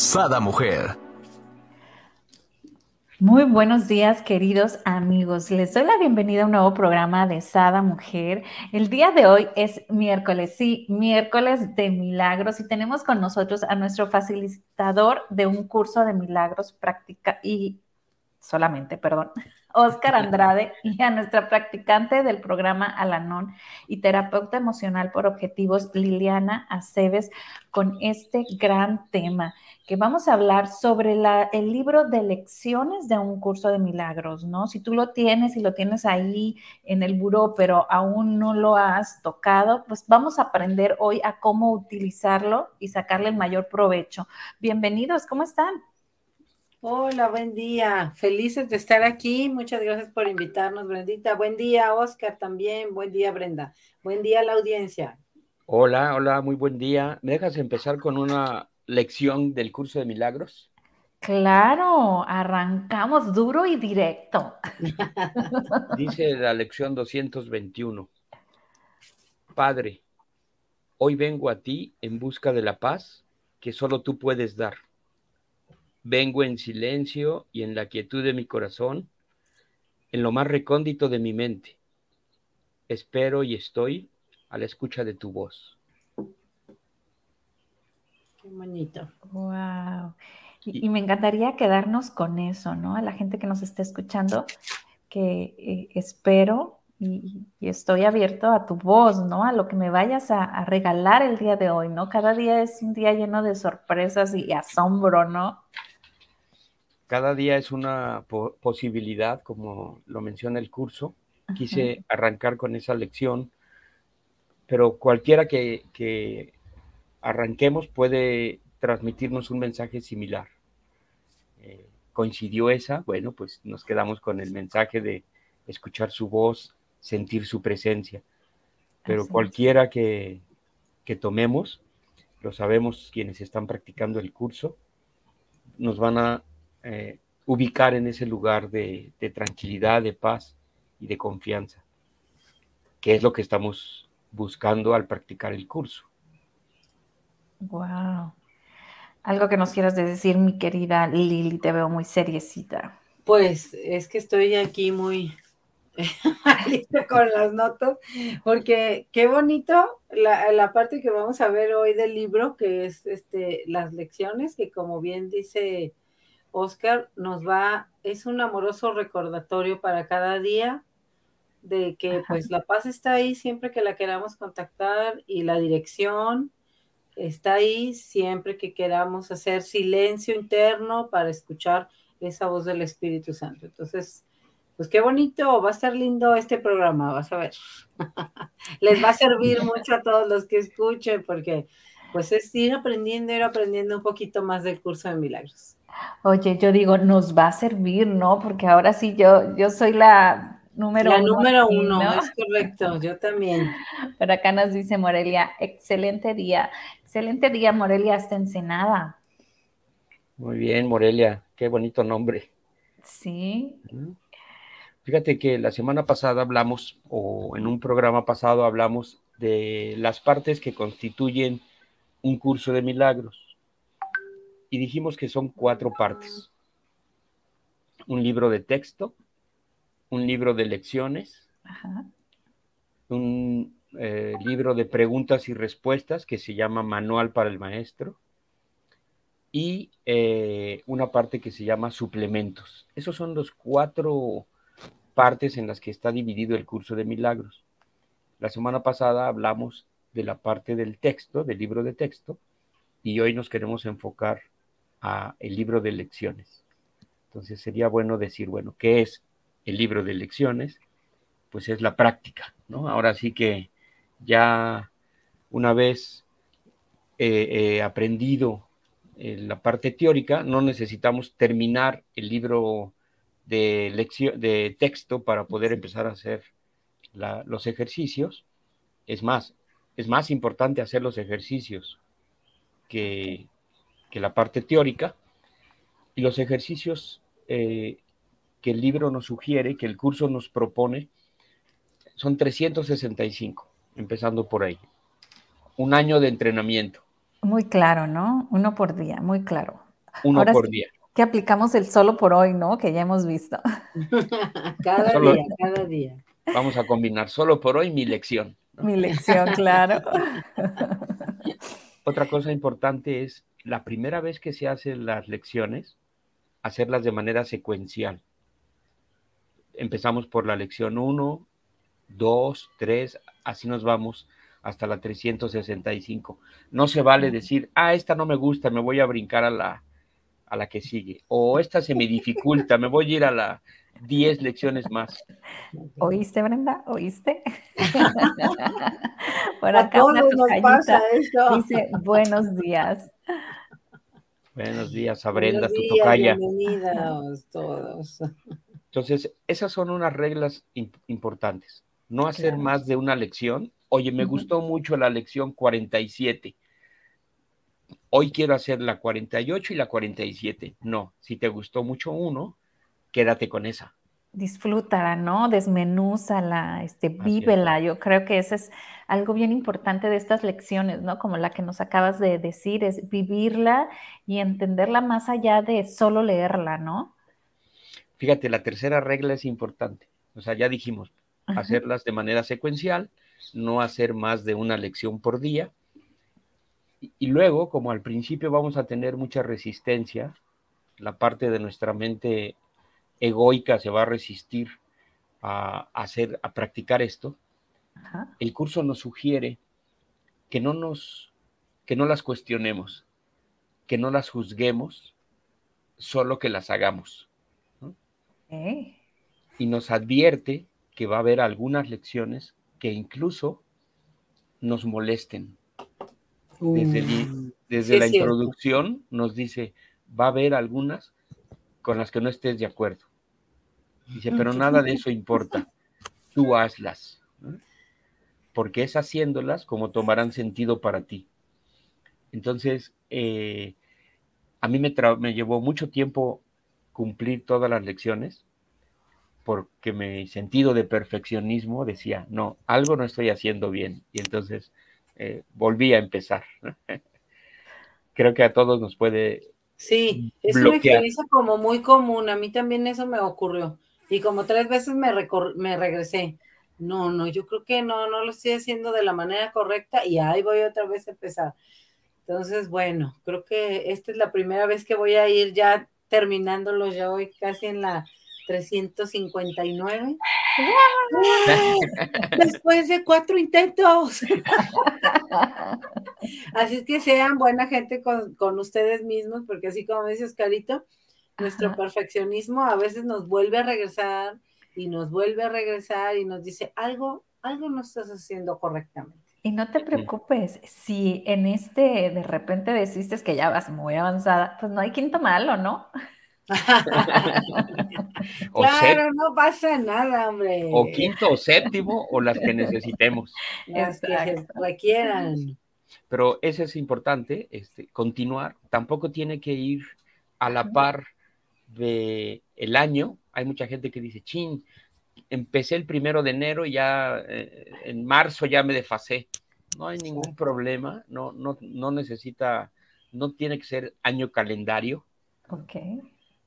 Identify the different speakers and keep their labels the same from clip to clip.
Speaker 1: Sada Mujer.
Speaker 2: Muy buenos días, queridos amigos. Les doy la bienvenida a un nuevo programa de Sada Mujer. El día de hoy es miércoles, sí, miércoles de milagros y tenemos con nosotros a nuestro facilitador de un curso de milagros práctica y solamente, perdón, Oscar Andrade y a nuestra practicante del programa Alanón y terapeuta emocional por objetivos Liliana Aceves con este gran tema que vamos a hablar sobre el libro de lecciones de un curso de milagros, ¿no? Si tú lo tienes y lo tienes ahí en el buró, pero aún no lo has tocado, pues vamos a aprender hoy a cómo utilizarlo y sacarle el mayor provecho. Bienvenidos, ¿cómo están?
Speaker 3: Hola, buen día. Felices de estar aquí. Muchas gracias por invitarnos, Brendita. Buen día, Oscar, también. Buen día, Brenda. Buen día a la audiencia.
Speaker 4: Hola, hola, muy buen día. ¿Me dejas empezar con una lección del curso de milagros?
Speaker 2: Claro, arrancamos duro y directo.
Speaker 4: Dice la lección 221. Padre, hoy vengo a ti en busca de la paz que solo tú puedes dar Vengo en silencio y en la quietud de mi corazón, en lo más recóndito de mi mente. Espero y estoy a la escucha de tu voz.
Speaker 3: Qué bonito.
Speaker 2: Wow. Y, me encantaría quedarnos con eso, ¿no? A la gente que nos está escuchando, que eh, espero y, estoy abierto a tu voz, ¿no? A lo que me vayas a, a, regalar el día de hoy, ¿no? Cada día es un día lleno de sorpresas y asombro, ¿no?
Speaker 4: Cada día es una posibilidad, como lo menciona el curso. Quise arrancar con esa lección, pero cualquiera que, arranquemos puede transmitirnos un mensaje similar. Eh, coincidió esa, bueno, pues nos quedamos con el mensaje de escuchar su voz, sentir su presencia. Pero cualquiera que, que tomemos, lo sabemos quienes están practicando el curso, nos van a eh, ubicar en ese lugar de, tranquilidad, de paz y de confianza, que es lo que estamos buscando al practicar el curso.
Speaker 2: Wow. Algo que nos quieras decir, mi querida Lili, te veo muy seriecita.
Speaker 3: Pues es que estoy aquí muy con las notas, porque qué bonito la, la, parte que vamos a ver hoy del libro, que es este, las lecciones, que como bien dice Oscar nos va, es un amoroso recordatorio para cada día de que pues la paz está ahí siempre que la queramos contactar y la dirección está ahí siempre que queramos hacer silencio interno para escuchar esa voz del Espíritu Santo. Entonces, pues qué bonito, va a estar lindo este programa, vas a ver. Les va a servir mucho a todos los que escuchen porque pues es ir aprendiendo, ir aprendiendo un poquito más del curso de milagros.
Speaker 2: Oye, yo digo, nos va a servir, ¿no? Porque ahora sí yo, yo soy la número
Speaker 3: uno. La número uno, es correcto, yo también.
Speaker 2: Pero acá nos dice Morelia, excelente día, excelente día, Morelia, hasta Ensenada.
Speaker 4: Muy bien, Morelia, qué bonito nombre.
Speaker 2: Sí.
Speaker 4: Fíjate que la semana pasada hablamos, o en un programa pasado hablamos de las partes que constituyen un curso de milagros y dijimos que son cuatro partes. Un libro de texto, un libro de lecciones, un eh, libro de preguntas y respuestas que se llama Manual para el Maestro y eh, una parte que se llama suplementos. Esos son los cuatro partes en las que está dividido el curso de milagros. La semana pasada hablamos de la parte del texto, del libro de texto, y hoy nos queremos enfocar a el libro de lecciones. Entonces sería bueno decir, bueno, ¿qué es el libro de lecciones? Pues es la práctica, ¿no? Ahora sí que ya una vez he aprendido eh, la parte teórica, no necesitamos terminar el libro de, lección, de texto para poder empezar a hacer los ejercicios. Es más, es más importante hacer los ejercicios que, la parte teórica. Y los ejercicios eh, que el libro nos sugiere, que el curso nos propone, son 365, empezando por ahí. Un año de entrenamiento.
Speaker 2: Muy claro, ¿no? Uno por día, muy claro.
Speaker 4: Uno por día.
Speaker 2: Que aplicamos el solo por hoy, ¿no? Que ya hemos visto.
Speaker 3: cada día, cada día.
Speaker 4: Vamos a combinar solo por hoy mi lección.
Speaker 2: Mi lección, claro.
Speaker 4: Otra cosa importante es la primera vez que se hacen las lecciones, hacerlas de manera secuencial. Empezamos por la lección 1, 2, 3, así nos vamos hasta la 365. No se vale decir, ah, esta no me gusta, me voy a brincar a la, a la que sigue. O esta se me dificulta, me voy a ir a la 10 lecciones más.
Speaker 2: ¿Oíste, Brenda? ¿Oíste?
Speaker 3: Por acá a todos nos pasa eso.
Speaker 2: Dice, buenos días.
Speaker 4: Buenos días a Brenda, tu tocaya.
Speaker 3: Bienvenidos todos.
Speaker 4: Entonces, esas son unas reglas importantes. No hacer más de una lección. Oye, me gustó mucho la lección 47. Hoy quiero hacer la 48 y la 47. No, si te gustó mucho uno, quédate con esa.
Speaker 2: Disfrútala, ¿no? Desmenúzala, este, vívela. Yo creo que eso es algo bien importante de estas lecciones, ¿no? Como la que nos acabas de decir, es vivirla y entenderla más allá de solo leerla, ¿no?
Speaker 4: Fíjate, la tercera regla es importante. O sea, ya dijimos, hacerlas de manera secuencial, no hacer más de una lección por día. y luego, como al principio vamos a tener mucha resistencia, la parte de nuestra mente egoica se va a resistir a, hacer, a practicar esto, el curso nos sugiere que no nos, que no las cuestionemos, que no las juzguemos, solo que las hagamos. Y nos advierte que va a haber algunas lecciones que incluso nos molesten. Desde, la introducción nos dice, va a haber algunas con las que no estés de acuerdo. Dice, pero nada de eso importa. Tú hazlas. Porque es haciéndolas como tomarán sentido para ti. Entonces, eh, a mí me, me llevó mucho tiempo cumplir todas las lecciones porque mi sentido de perfeccionismo decía, no, algo no estoy haciendo bien. Y entonces eh, volví a empezar. Creo que a todos nos puede...
Speaker 3: Sí, es una experiencia como muy común. A mí también eso me ocurrió. Y como tres veces me, me regresé. No, no, yo creo que no, no lo estoy haciendo de la manera correcta y ahí voy otra vez a empezar. Entonces, bueno, creo que esta es la primera vez que voy a ir ya terminándolo ya hoy casi en la 359. Después de cuatro intentos. así es que sean buena gente con, con ustedes mismos, porque así como dices, Carito, nuestro perfeccionismo a veces nos vuelve a regresar y nos vuelve a regresar y nos dice algo, algo no estás haciendo correctamente.
Speaker 2: Y no te preocupes, si en este de repente deciste que ya vas muy avanzada, pues no hay quinto malo, ¿no?
Speaker 3: claro, no pasa nada, hombre.
Speaker 4: O quinto o séptimo, o las que necesitemos.
Speaker 3: Las que requieran.
Speaker 4: Pero eso es importante, este, continuar. Tampoco tiene que ir a la par de el año, hay mucha gente que dice, chin, empecé el primero de enero y ya eh, en marzo ya me desfasé. No hay ningún problema, no, no, no necesita, no tiene que ser año calendario.
Speaker 2: Ok.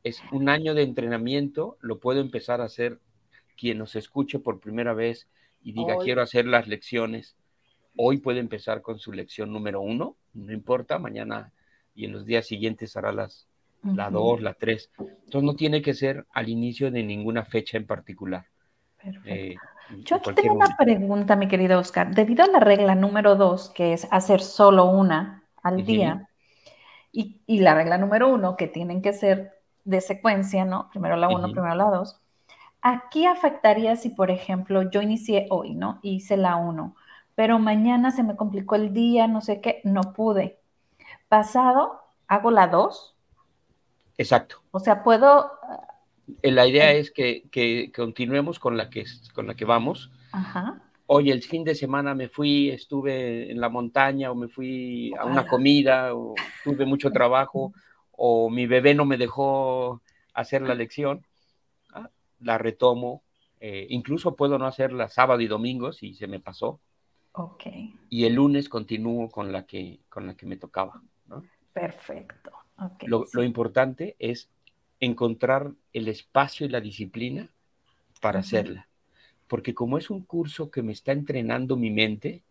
Speaker 4: Es un año de entrenamiento, lo puedo empezar a hacer quien nos escuche por primera vez y diga, quiero hacer las lecciones. Hoy puede empezar con su lección número uno, no importa, mañana y en los días siguientes hará las, la 2, la 3. Entonces no tiene que ser al inicio de ninguna fecha en particular.
Speaker 2: Eh, Yo aquí tengo una pregunta, mi querido Oscar. Debido a la regla número 2, que es hacer solo una al día, y, y, la regla número 1, que tienen que ser de secuencia, ¿no? Primero la 1, primero la 2. Aquí afectaría si, por ejemplo, yo inicié hoy, ¿no? Hice la 1, pero mañana se me complicó el día, no sé qué, no pude. Pasado hago la 2.
Speaker 4: Exacto.
Speaker 2: O sea, puedo...
Speaker 4: Eh, la idea es que, que, continuemos con la que, con la que vamos.
Speaker 2: Ajá.
Speaker 4: Hoy el fin de semana me fui, estuve en la montaña o me fui a una comida o tuve mucho trabajo o mi bebé no me dejó hacer la lección. Ah, la retomo. Eh, incluso puedo no hacerla sábado y domingo si se me pasó.
Speaker 2: Ok.
Speaker 4: Y el lunes continúo con la que, con la que me tocaba.
Speaker 2: Perfecto.
Speaker 4: Lo, importante es encontrar el espacio y la disciplina para hacerla. Porque como es un curso que me está entrenando mi mente,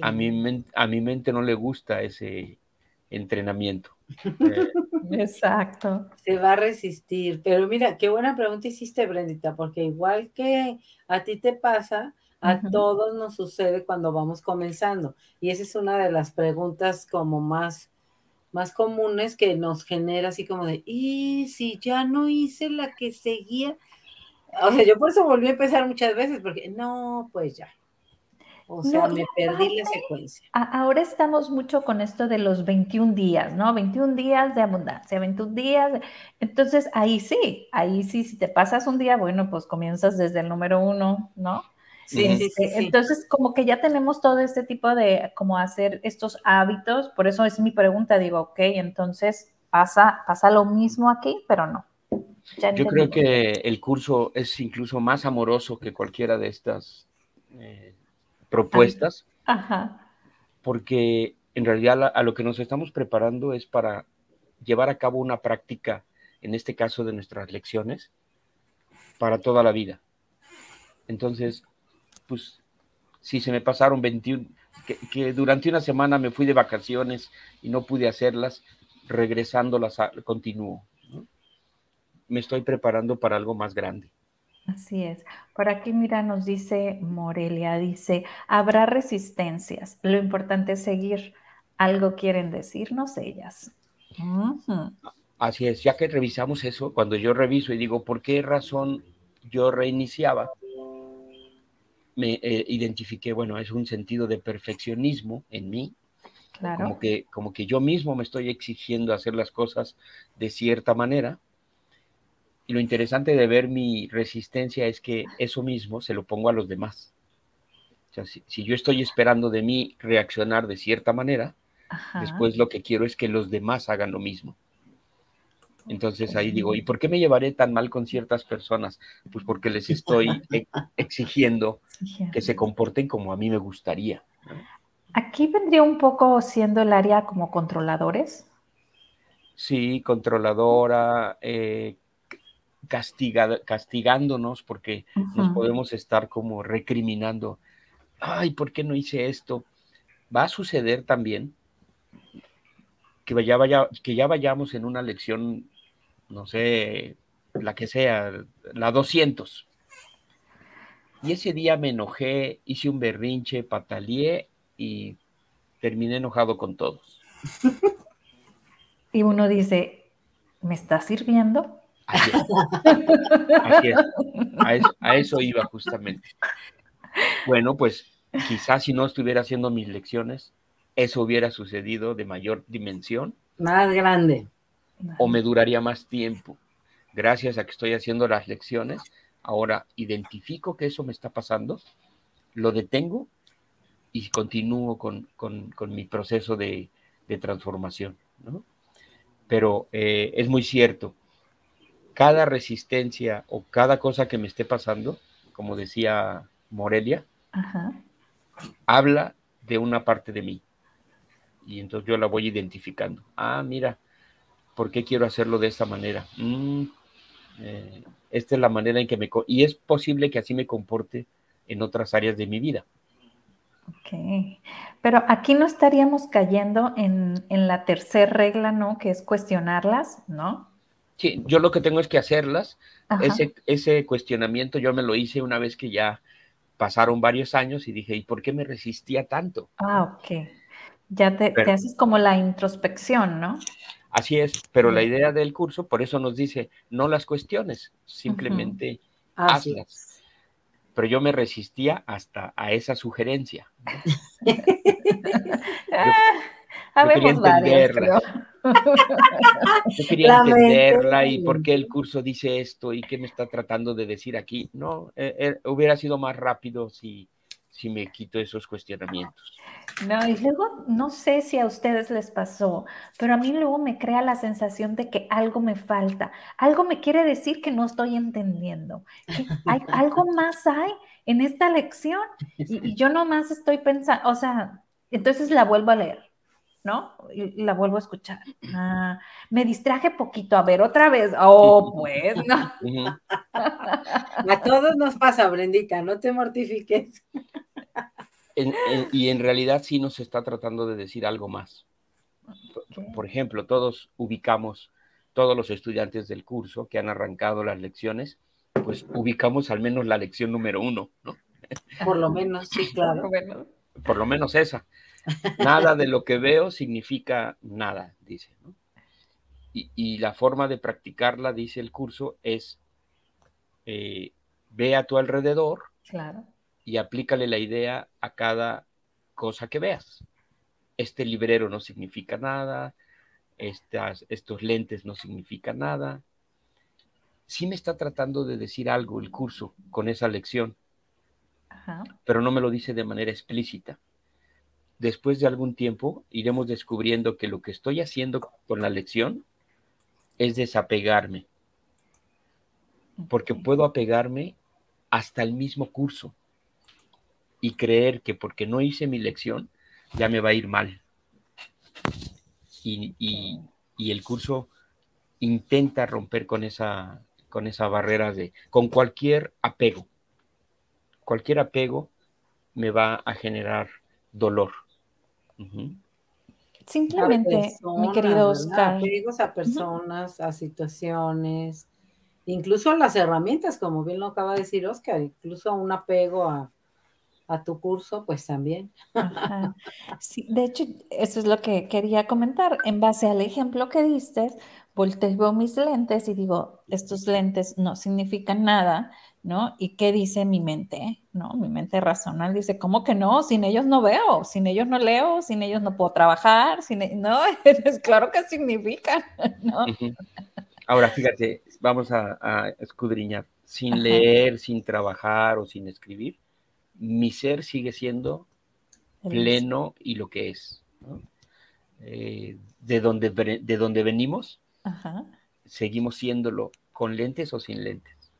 Speaker 4: A, mi a mi mente no le gusta ese entrenamiento.
Speaker 2: Exacto.
Speaker 3: Se va a resistir. Pero mira, qué buena pregunta hiciste, Brendita, porque igual que a ti te pasa, a todos nos sucede cuando vamos comenzando. Y esa es una de las preguntas como más, más comunes que nos genera así como de, ¿y si ya no hice la que seguía? O sea, yo por eso volví a empezar muchas veces, porque no, pues ya. O sea, me perdí la secuencia.
Speaker 2: Ahora estamos mucho con esto de los 21 días, ¿no? 21 días de abundancia, 21 días. Entonces, ahí sí, ahí sí, si te pasas un día, bueno, pues comienzas desde el número uno, ¿no?
Speaker 3: Sí, sí, sí,
Speaker 2: Entonces, como que ya tenemos todo este tipo de, como hacer estos hábitos, por eso es mi pregunta, digo, ok, entonces pasa, pasa lo mismo aquí, pero no.
Speaker 4: Yo creo que el curso es incluso más amoroso que cualquiera de estas eh, propuestas,
Speaker 2: Ajá.
Speaker 4: porque en realidad a lo que nos estamos preparando es para llevar a cabo una práctica, en este caso de nuestras lecciones, para toda la vida. Entonces, pues si se me pasaron 21, que, durante una semana me fui de vacaciones y no pude hacerlas, regresándolas a, continúo. Me estoy preparando para algo más grande.
Speaker 2: Así es. Por aquí, mira, nos dice Morelia, dice, habrá resistencias. Lo importante es seguir. Algo quieren decirnos ellas.
Speaker 4: Así es, ya que revisamos eso, cuando yo reviso y digo, ¿por qué razón yo reiniciaba? Me eh, identifiqué, bueno, es un sentido de perfeccionismo en mí,
Speaker 2: claro.
Speaker 4: como, que, como que yo mismo me estoy exigiendo hacer las cosas de cierta manera. Y lo interesante de ver mi resistencia es que eso mismo se lo pongo a los demás. O sea, si, yo estoy esperando de mí reaccionar de cierta manera, después lo que quiero es que los demás hagan lo mismo. Entonces ahí digo, ¿y por qué me llevaré tan mal con ciertas personas? Pues porque les estoy exigiendo que se comporten como a mí me gustaría.
Speaker 2: Aquí vendría un poco siendo el área como controladores.
Speaker 4: Sí, controladora, eh, castigándonos porque nos podemos estar como recriminando. Ay, ¿por qué no hice esto? Va a suceder también que ya, vaya, que ya vayamos en una lección no sé, la que sea, la 200. Y ese día me enojé, hice un berrinche, pataleé y terminé enojado con todos.
Speaker 2: Y uno dice, ¿me está sirviendo?
Speaker 4: Así A, eso, iba justamente. Bueno, pues quizás si no estuviera haciendo mis lecciones, eso hubiera sucedido de mayor dimensión.
Speaker 3: Más grande
Speaker 4: o me duraría más tiempo. Gracias a que estoy haciendo las lecciones, ahora identifico que eso me está pasando, lo detengo y continúo con, mi proceso de, transformación. Pero eh, es muy cierto, cada resistencia o cada cosa que me esté pasando, como decía Morelia, habla de una parte de mí. Y entonces yo la voy identificando. Ah, mira, ¿por qué quiero hacerlo de esta manera? Mm, eh, esta es la manera en que me... Y es posible que así me comporte en otras áreas de mi vida.
Speaker 2: Ok, pero aquí no estaríamos cayendo en, la tercera regla, ¿no? Que es cuestionarlas, ¿no?
Speaker 4: Sí, yo lo que tengo es que hacerlas. Ese, ese cuestionamiento yo me lo hice una vez que ya pasaron varios años y dije, ¿y por qué me resistía tanto?
Speaker 2: Ah, ok. Ya te, te haces como la introspección, ¿no?
Speaker 4: Así es, pero la idea del curso, por eso nos dice, no las cuestiones, simplemente hazlas. Pero yo me resistía hasta a esa sugerencia.
Speaker 2: Habemos varios, creo.
Speaker 4: Yo quería entenderla y por qué el curso dice esto y qué me está tratando de decir aquí. No, eh, eh, hubiera sido más rápido si, si me quito esos cuestionamientos.
Speaker 2: No, y luego no sé si a ustedes les pasó, pero a mí luego me crea la sensación de que algo me falta, algo me quiere decir que no estoy entendiendo, hay, algo más hay en esta lección y, y yo nomás estoy pensando, o sea, entonces la vuelvo a leer ¿no? Y la vuelvo a escuchar. Ah, me distraje poquito, a ver, otra vez. Oh, pues, no.
Speaker 3: A todos nos pasa, Brendita, no te mortifiques.
Speaker 4: Y en realidad sí nos está tratando de decir algo más. Por ejemplo, todos ubicamos, todos los estudiantes del curso que han arrancado las lecciones, pues ubicamos al menos la lección número uno, ¿no?
Speaker 3: Por lo menos, sí, claro.
Speaker 4: Por lo menos esa. Nada de lo que veo significa nada, dice. Y, la forma de practicarla, dice el curso, es eh, ve a tu alrededor y aplícale la idea a cada cosa que veas. Este librero no significa nada, estas, estos lentes no significan nada. Sí me está tratando de decir algo el curso con esa lección, pero no me lo dice de manera explícita después de algún tiempo iremos descubriendo que lo que estoy haciendo con la lección es desapegarme, porque puedo apegarme hasta el mismo curso y creer que porque no hice mi lección ya me va a ir mal. Y, el curso intenta romper con esa, con esa barrera de, con cualquier apego. Cualquier apego me va a generar dolor.
Speaker 2: Simplemente, mi querido Oscar.
Speaker 3: Apegos a personas, a situaciones, incluso a las herramientas, como bien lo acaba de decir Oscar, incluso un apego a, tu curso, pues también.
Speaker 2: Sí, de hecho, eso es lo que quería comentar. En base al ejemplo que diste, volteo mis lentes y digo, estos lentes no significan nada, ¿no? ¿Y qué dice mi mente? ¿No? Mi mente racional dice, ¿cómo que no? Sin ellos no veo, sin ellos no leo, sin ellos no puedo trabajar, sin e-". no, es claro que significan, ¿no?
Speaker 4: Ahora, fíjate, vamos a, escudriñar, sin leer, sin trabajar o sin escribir, mi ser sigue siendo pleno y lo que es. Eh, de, donde, de donde venimos, seguimos siéndolo con lentes o sin lentes.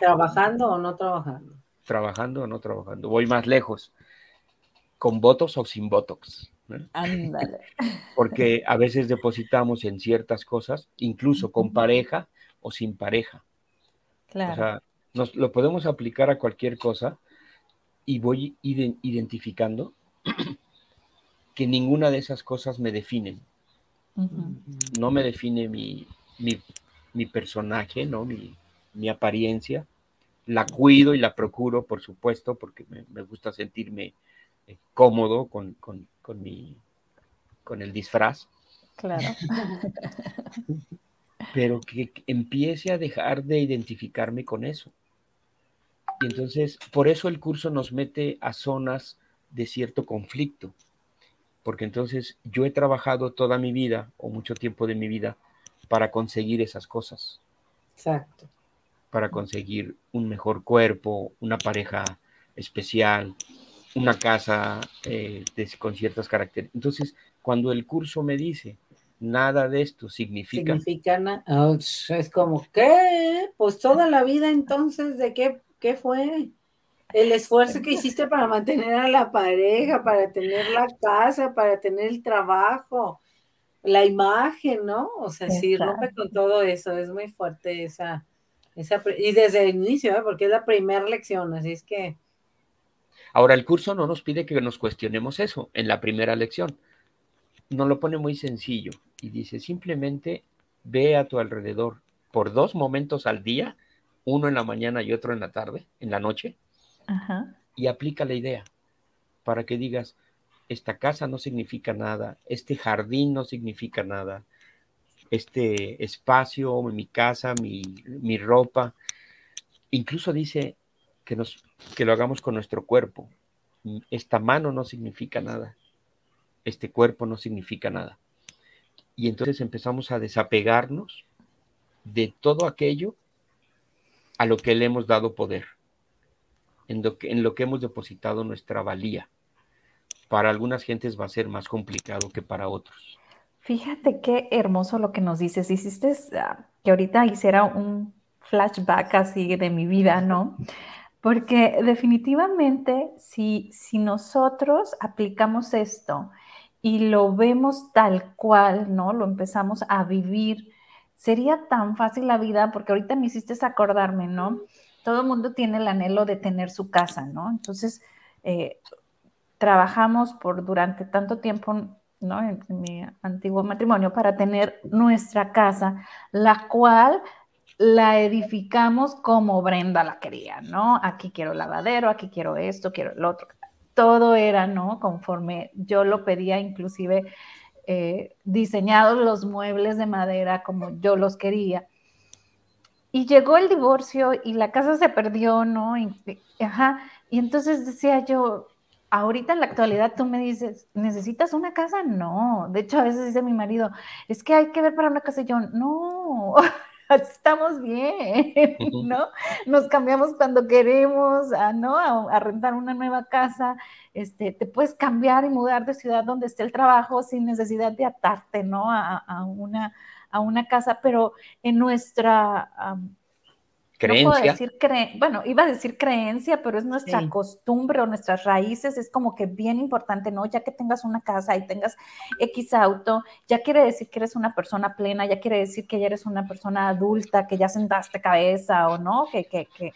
Speaker 3: ¿Trabajando o no trabajando?
Speaker 4: Trabajando o no trabajando. Voy más lejos. ¿Con votos o sin votos?
Speaker 2: Ándale.
Speaker 4: Porque a veces depositamos en ciertas cosas, incluso con pareja o sin pareja. Claro. O sea, nos, lo podemos aplicar a cualquier cosa y voy identificando que ninguna de esas cosas me definen. No me define mi, mi personaje, ¿no? Mi, mi apariencia, la cuido y la procuro, por supuesto, porque me, gusta sentirme eh, cómodo con, mi, con el disfraz.
Speaker 2: Claro.
Speaker 4: Pero que empiece a dejar de identificarme con eso. Y entonces, por eso el curso nos mete a zonas de cierto conflicto, porque entonces yo he trabajado toda mi vida o mucho tiempo de mi vida para conseguir esas cosas.
Speaker 3: Exacto
Speaker 4: para conseguir un mejor cuerpo, una pareja especial, una casa eh, con ciertas características. Entonces, cuando el curso me dice, nada de esto significa...
Speaker 3: Significa nada, es como, ¿qué? Pues toda la vida entonces, ¿de qué, qué fue? El esfuerzo que hiciste para mantener a la pareja, para tener la casa, para tener el trabajo, la imagen, ¿no? O sea, sí, rompe con todo eso, es muy fuerte esa, y desde el inicio, ¿eh? porque es la primera lección, así es que...
Speaker 4: Ahora, el curso no nos pide que nos cuestionemos eso en la primera lección. Nos lo pone muy sencillo y dice, simplemente ve a tu alrededor por dos momentos al día, uno en la mañana y otro en la tarde, en la noche, y aplica la idea para que digas, esta casa no significa nada, este jardín no significa nada, este espacio, mi casa, mi, ropa. Incluso dice que, nos, que lo hagamos con nuestro cuerpo. Esta mano no significa nada. este cuerpo no significa nada. Y entonces empezamos a desapegarnos de todo aquello a lo que le hemos dado poder, en lo que, en lo que hemos depositado nuestra valía. Para algunas gentes va a ser más complicado que para otros.
Speaker 2: Fíjate qué hermoso lo que nos dices. Hiciste ah, que ahorita hiciera un flashback así de mi vida, ¿no? Porque definitivamente si, si nosotros aplicamos esto y lo vemos tal cual, ¿no? Lo empezamos a vivir, sería tan fácil la vida, porque ahorita me hiciste acordarme, ¿no? Todo el mundo tiene el anhelo de tener su casa, ¿no? Entonces, eh, trabajamos por durante tanto tiempo, ¿no? En, en, mi antiguo matrimonio para tener nuestra casa, la cual la edificamos como Brenda la quería, ¿no? Aquí quiero lavadero, aquí quiero esto, quiero el otro. Todo era, ¿no? Conforme yo lo pedía, inclusive eh, diseñados los muebles de madera como yo los quería. Y llegó el divorcio y la casa se perdió, ¿no? Y, ajá, y entonces decía yo, ahorita en la actualidad tú me dices, ¿necesitas una casa? No. De hecho, a veces dice mi marido, es que hay que ver para una casa. Yo, no. estamos bien, ¿no? Nos cambiamos cuando queremos, a, ¿no? A, rentar una nueva casa, este, te puedes cambiar y mudar de ciudad donde esté el trabajo sin necesidad de atarte, ¿no? A, una, a una casa, pero en nuestra
Speaker 4: creencia.
Speaker 2: decir bueno, iba a decir creencia, pero es nuestra costumbre o nuestras raíces, es como que bien importante, ¿no? Ya que tengas una casa y tengas X auto, ya quiere decir que eres una persona plena, ya quiere decir que ya eres una persona adulta, que ya sentaste cabeza o no, que, que, que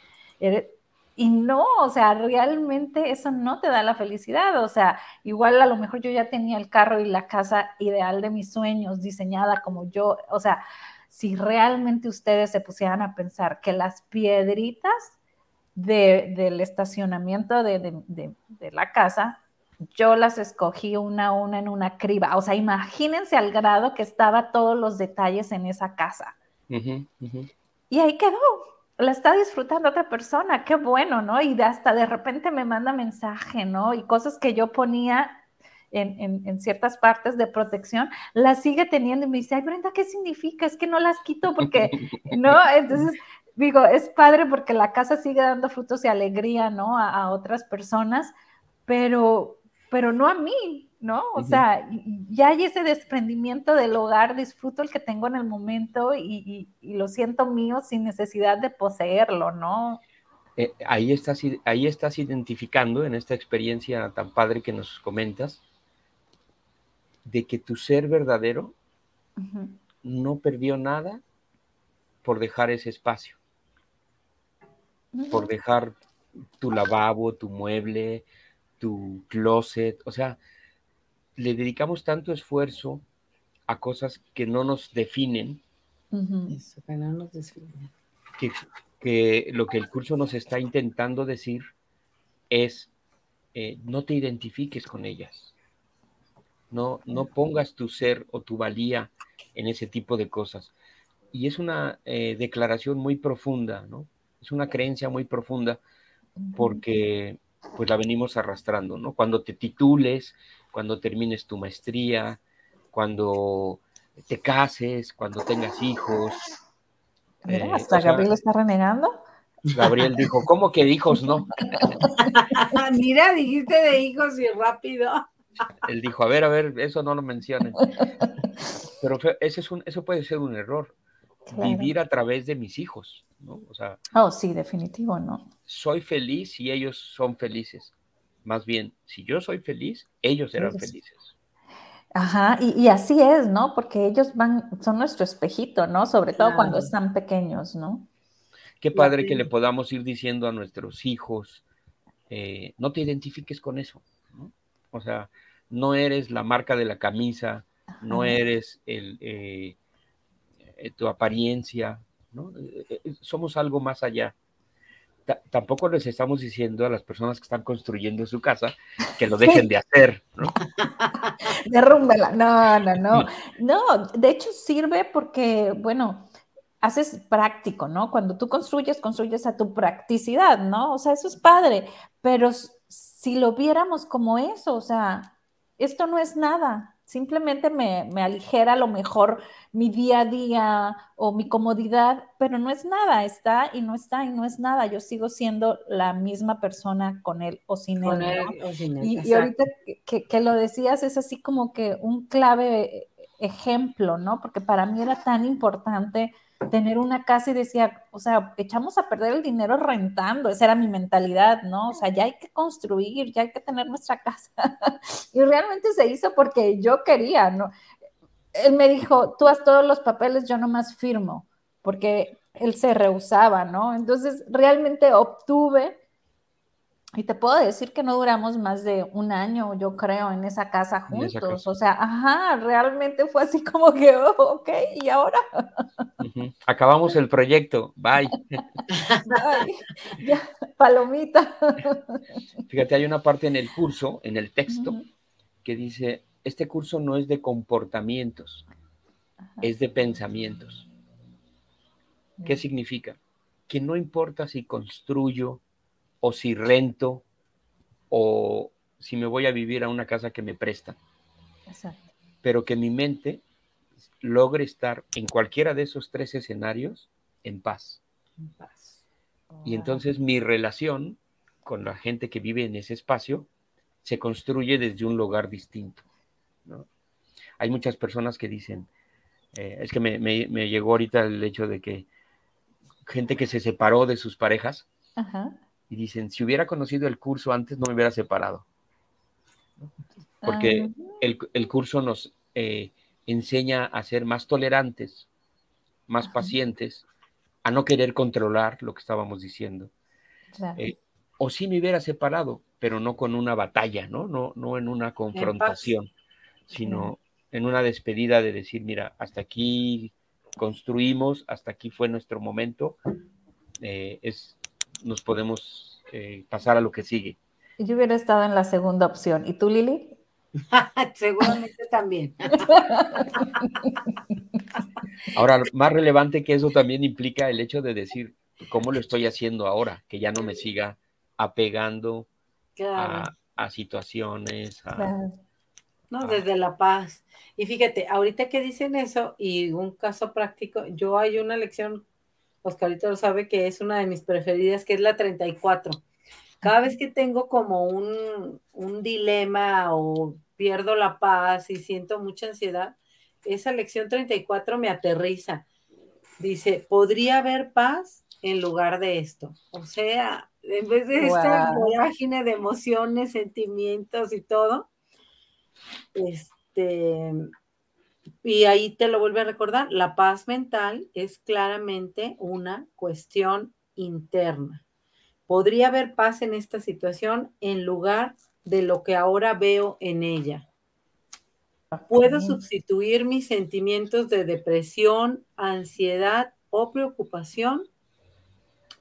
Speaker 2: y no, o sea, realmente eso no te da la felicidad, o sea, igual a lo mejor yo ya tenía el carro y la casa ideal de mis sueños diseñada como yo, o sea, si realmente ustedes se pusieran a pensar que las piedritas del estacionamiento de, la casa, yo las escogí una a una en una criba. O sea, imagínense al grado que estaba todos los detalles en esa casa. Y ahí quedó. La está disfrutando otra persona, qué bueno, ¿no? Y hasta de repente me manda mensaje, ¿no? Y cosas que yo ponía en, ciertas partes de protección, las sigue teniendo y me dice, ay Brenda, ¿qué significa? Es que no las quito porque, ¿no? Entonces, digo, es padre porque la casa sigue dando frutos y alegría, ¿no? A, otras personas, pero, pero no a mí, ¿no? O sea, ya hay ese desprendimiento del hogar, disfruto el que tengo en el momento y, lo siento mío sin necesidad de poseerlo, ¿no?
Speaker 4: Eh, ahí, estás, ahí estás identificando en esta experiencia tan padre que nos comentas, de que tu ser verdadero no perdió nada por dejar ese espacio, por dejar tu lavabo, tu mueble, tu closet, o sea, le dedicamos tanto esfuerzo a cosas que no nos definen.
Speaker 3: que no nos definen.
Speaker 4: Que, lo que el curso nos está intentando decir es, eh, no te identifiques con ellas no, no pongas tu ser o tu valía en ese tipo de cosas. Y es una eh, declaración muy profunda, ¿no? Es una creencia muy profunda porque pues la venimos arrastrando, ¿no? Cuando te titules, cuando termines tu maestría, cuando te cases, cuando tengas hijos.
Speaker 2: Mira, eh, hasta Gabriel está renegando.
Speaker 4: Gabriel dijo, ¿cómo que hijos no?
Speaker 3: Mira, dijiste de hijos y rápido.
Speaker 4: Él dijo, a ver, a ver, eso no lo mencionen. Pero ese es un, eso puede ser un error. Vivir a través de mis hijos, ¿no? O sea.
Speaker 2: Oh, sí, definitivo, ¿no?
Speaker 4: Soy feliz y ellos son felices. Más bien, si yo soy feliz, ellos serán felices.
Speaker 2: Ajá, y, así es, ¿no? Porque ellos van, son nuestro espejito, ¿no? Sobre todo cuando están pequeños, ¿no?
Speaker 4: Qué padre que le podamos ir diciendo a nuestros hijos, eh, no te identifiques con eso. O sea, no eres la marca de la camisa, no eres el, eh, eh, tu apariencia, ¿no? Eh, somos algo más allá. tampoco les estamos diciendo a las personas que están construyendo su casa que lo dejen de hacer, ¿no?
Speaker 2: Derrúmbela. No, no, no. No, de hecho sirve porque, bueno, haces práctico, ¿no? Cuando tú construyes, construyes a tu practicidad, ¿no? O sea, eso es padre, pero si lo viéramos como eso, o sea, esto no es nada, simplemente me, me, aligera a lo mejor mi día a día o mi comodidad, pero no es nada, está y no está y no es nada, yo sigo siendo la misma persona con él o sin él. y, ahorita que, que, lo decías es así como que un clave ejemplo, ¿no? Porque para mí era tan importante tener una casa y decía, o sea, echamos a perder el dinero rentando, esa era mi mentalidad, ¿no? O sea, ya hay que construir, ya hay que tener nuestra casa. y realmente se hizo porque yo quería, ¿no? Él me dijo, tú haz todos los papeles, yo nomás firmo, porque él se rehusaba, ¿no? Entonces, realmente obtuve y te puedo decir que no duramos más de un año, yo creo, en esa casa juntos. O sea, ajá, realmente fue así como que, oh, ok, ¿y ahora?
Speaker 4: Acabamos el proyecto, bye.
Speaker 2: Ya, palomita.
Speaker 4: Fíjate, hay una parte en el curso, en el texto, que dice, este curso no es de comportamientos, es de pensamientos. ¿Qué significa? Que no importa si construyo, o si rento o si me voy a vivir a una casa que me presta. Pero que mi mente logre estar en cualquiera de esos tres escenarios en paz. Y entonces mi relación con la gente que vive en ese espacio se construye desde un lugar distinto. Hay muchas personas que dicen, eh, es que me, me, llegó ahorita el hecho de que gente que se separó de sus parejas, Ajá y dicen, si hubiera conocido el curso antes no me hubiera separado. Porque ah. el, curso nos eh, enseña a ser más tolerantes, más pacientes, a no querer controlar lo que estábamos diciendo. Eh, o si me hubiera separado, pero no con una batalla, ¿no? No, no en una confrontación, sino en una despedida de decir, mira, hasta aquí construimos, hasta aquí fue nuestro momento. Eh, es, nos podemos eh, pasar a lo que sigue.
Speaker 2: Yo hubiera estado en la segunda opción. ¿Y tú, Lili?
Speaker 3: Seguramente también.
Speaker 4: Ahora, más relevante que eso también implica el hecho de decir cómo lo estoy haciendo ahora, que ya no me siga apegando a, situaciones.
Speaker 3: No, desde la paz. Y fíjate, ahorita que dicen eso y un caso práctico, yo hay una lección Oscarito lo sabe que es una de mis preferidas, que es la 34. Cada vez que tengo como un, un dilema o pierdo la paz y siento mucha ansiedad, esa lección 34 me aterriza. Dice, podría haber paz en lugar de esto. O sea, en vez de esta vorágine de emociones, sentimientos y todo, este, y ahí te lo vuelve a recordar, la paz mental es claramente una cuestión interna. Podría haber paz en esta situación en lugar de lo que ahora veo en ella. Puedo sustituir mis sentimientos de depresión, ansiedad o preocupación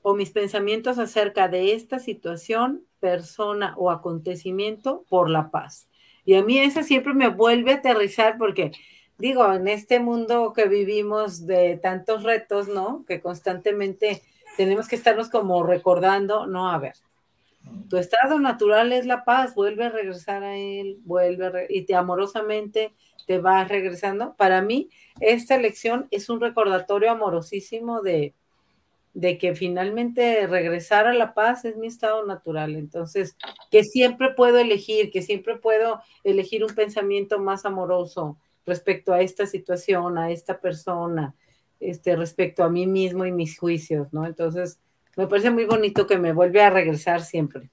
Speaker 3: o mis pensamientos acerca de esta situación, persona o acontecimiento por la paz. Y a mí esa siempre me vuelve a aterrizar porque digo, en este mundo que vivimos de tantos retos, ¿no? Que constantemente tenemos que estarnos como recordando, no, a ver, tu estado natural es la paz, vuelve a regresar a él, vuelve y te amorosamente te vas regresando. Para mí, esta lección es un recordatorio amorosísimo de, de que finalmente regresar a la paz es mi estado natural. Entonces, que siempre puedo elegir, que siempre puedo elegir un pensamiento más amoroso, respecto a esta situación, a esta persona, este, respecto a mí mismo y mis juicios, ¿no? Entonces, me parece muy bonito que me vuelve a regresar siempre.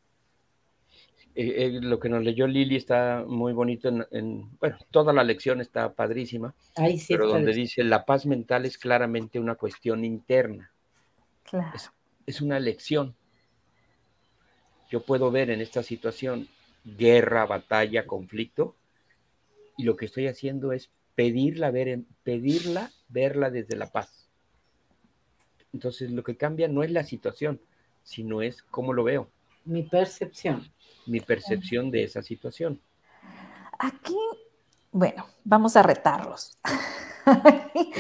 Speaker 4: Eh, eh, lo que nos leyó Lili está muy bonito en, bueno, toda la lección está padrísima, pero donde dice la paz mental es claramente una cuestión interna. Claro. es una lección. Yo puedo ver en esta situación guerra, batalla, conflicto, y lo que estoy haciendo es pedirla, ver, pedirla verla desde la paz. Entonces lo que cambia no es la situación, sino es cómo lo veo.
Speaker 3: Mi percepción.
Speaker 4: Mi percepción de esa situación.
Speaker 2: Aquí, bueno, vamos a retarlos. Aquí,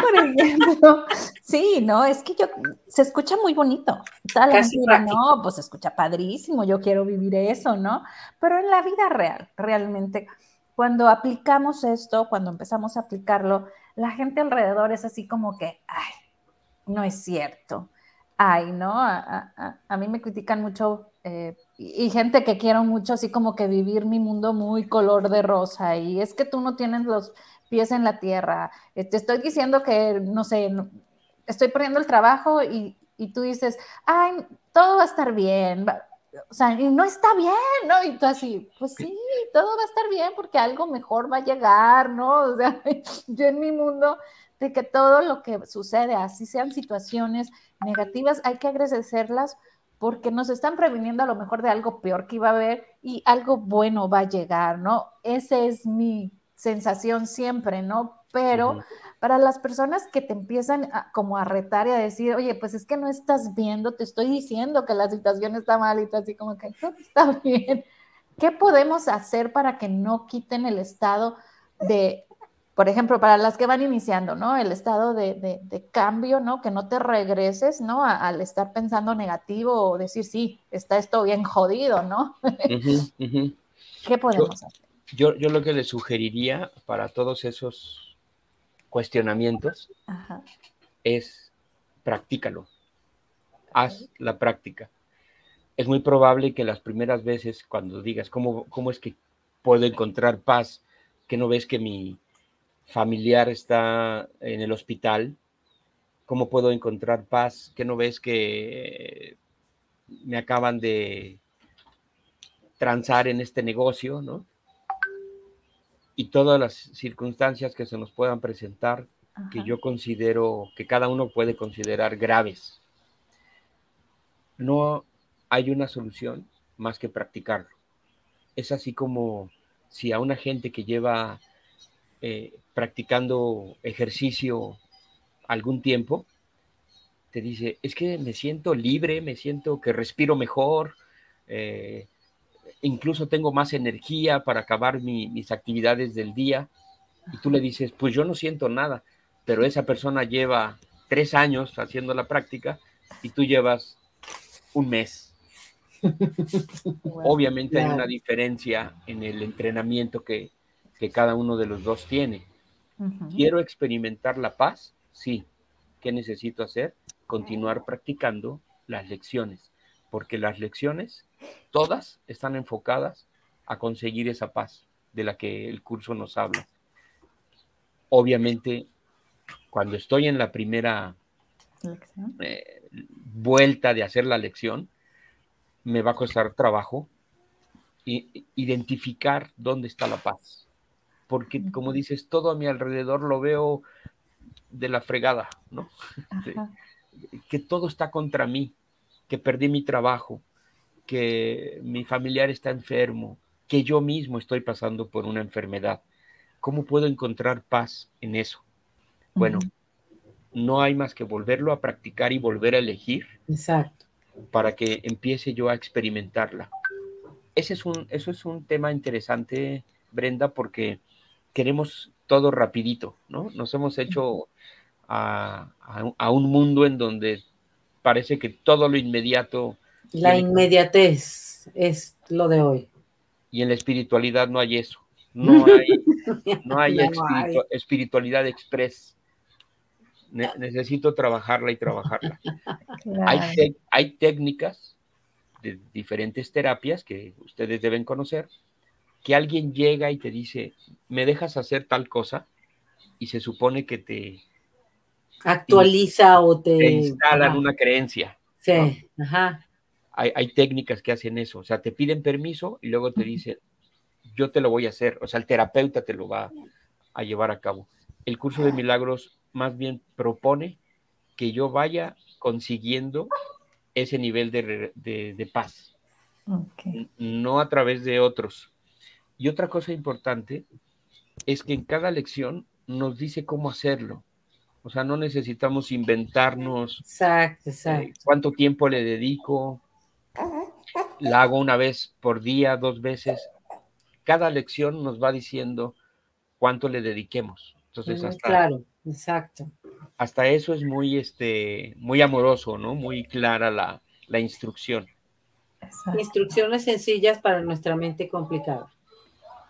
Speaker 2: por ejemplo, Sí, no, es que yo, se escucha muy bonito. Tal Casi no, pues se escucha padrísimo, yo quiero vivir eso, ¿no? Pero en la vida real, realmente, cuando aplicamos esto, cuando empezamos a aplicarlo, la gente alrededor es así como que, ay, no es cierto. Ay, ¿no? A, mí me critican mucho eh, y, gente que quiero mucho, así como que vivir mi mundo muy color de rosa. Y es que tú no tienes los pies en la tierra. Eh, te estoy diciendo que, no sé, estoy perdiendo el trabajo y, y tú dices, ay, todo va a estar bien. O sea, y no está bien, ¿no? Y tú así, pues sí, todo va a estar bien porque algo mejor va a llegar, ¿no? O sea, yo en mi mundo de que todo lo que sucede, así sean situaciones negativas, hay que agradecerlas porque nos están previniendo a lo mejor de algo peor que iba a haber y algo bueno va a llegar, ¿no? Esa es mi sensación siempre, ¿no? Pero para las personas que te empiezan como a retar y a decir, oye, pues es que no estás viendo, te estoy diciendo que la situación está mal y así como que todo está bien. ¿Qué podemos hacer para que no quiten el estado de por ejemplo, para las que van iniciando, ¿no? El estado de, cambio, ¿no? Que no te regreses, ¿no? al estar pensando negativo o decir, sí, está esto bien jodido, ¿no? ¿Qué podemos hacer?
Speaker 4: Yo, yo lo que le sugeriría para todos esos cuestionamientos es practícalo. Haz la práctica. Es muy probable que las primeras veces cuando digas, ¿cómo, cómo es que puedo encontrar paz? Que no ves que mi familiar está en el hospital, ¿cómo puedo encontrar paz? ¿Que no ves que me acaban de transar en este negocio, ¿no? Y todas las circunstancias que se nos puedan presentar, que yo considero, que cada uno puede considerar graves. No hay una solución más que practicarlo. Es así como si a una gente que lleva eh, practicando ejercicio algún tiempo, te dice, es que me siento libre, me siento que respiro mejor, eh, incluso tengo más energía para acabar mis actividades del día. Y tú le dices, pues yo no siento nada, pero esa persona lleva tres años haciendo la práctica y tú llevas un mes. Obviamente hay una diferencia en el entrenamiento que, que cada uno de los dos tiene. ¿Quiero experimentar la paz? Sí. ¿Qué necesito hacer? Continuar practicando las lecciones, porque las lecciones, todas están enfocadas a conseguir esa paz de la que el curso nos habla. Obviamente, cuando estoy en la primera eh, vuelta de hacer la lección, me va a costar trabajo identificar dónde está la paz porque como dices, todo a mi alrededor lo veo de la fregada, ¿no? que todo está contra mí, que perdí mi trabajo, que mi familiar está enfermo, que yo mismo estoy pasando por una enfermedad. ¿Cómo puedo encontrar paz en eso? Bueno, no hay más que volverlo a practicar y volver a elegir.
Speaker 3: Exacto.
Speaker 4: Para que empiece yo a experimentarla. Ese es un, eso es un tema interesante, Brenda, porque queremos todo rapidito, ¿no? Nos hemos hecho a, un mundo en donde parece que todo lo inmediato...
Speaker 3: La inmediatez es lo de hoy.
Speaker 4: Y en la espiritualidad no hay eso. No hay, no hay, espiritualidad express. necesito trabajarla y trabajarla. Hay, hay técnicas de diferentes terapias que ustedes deben conocer, que alguien llega y te dice, ¿me dejas hacer tal cosa? Y se supone que te...
Speaker 3: Actualiza o te...
Speaker 4: Te instalan una creencia.
Speaker 3: Sí, ajá.
Speaker 4: Hay, técnicas que hacen eso, o sea, te piden permiso y luego te dicen, yo te lo voy a hacer, o sea, el terapeuta te lo va a llevar a cabo. El curso de milagros más bien propone que yo vaya consiguiendo ese nivel de, paz, no a través de otros, y otra cosa importante es que en cada lección nos dice cómo hacerlo. O sea, no necesitamos inventarnos
Speaker 3: eh,
Speaker 4: cuánto tiempo le dedico. La hago una vez por día, dos veces. Cada lección nos va diciendo cuánto le dediquemos. Entonces, hasta,
Speaker 3: claro, exacto.
Speaker 4: hasta eso es muy, este, muy amoroso, ¿no? Muy clara la, la instrucción.
Speaker 3: Instrucciones sencillas para nuestra mente complicada.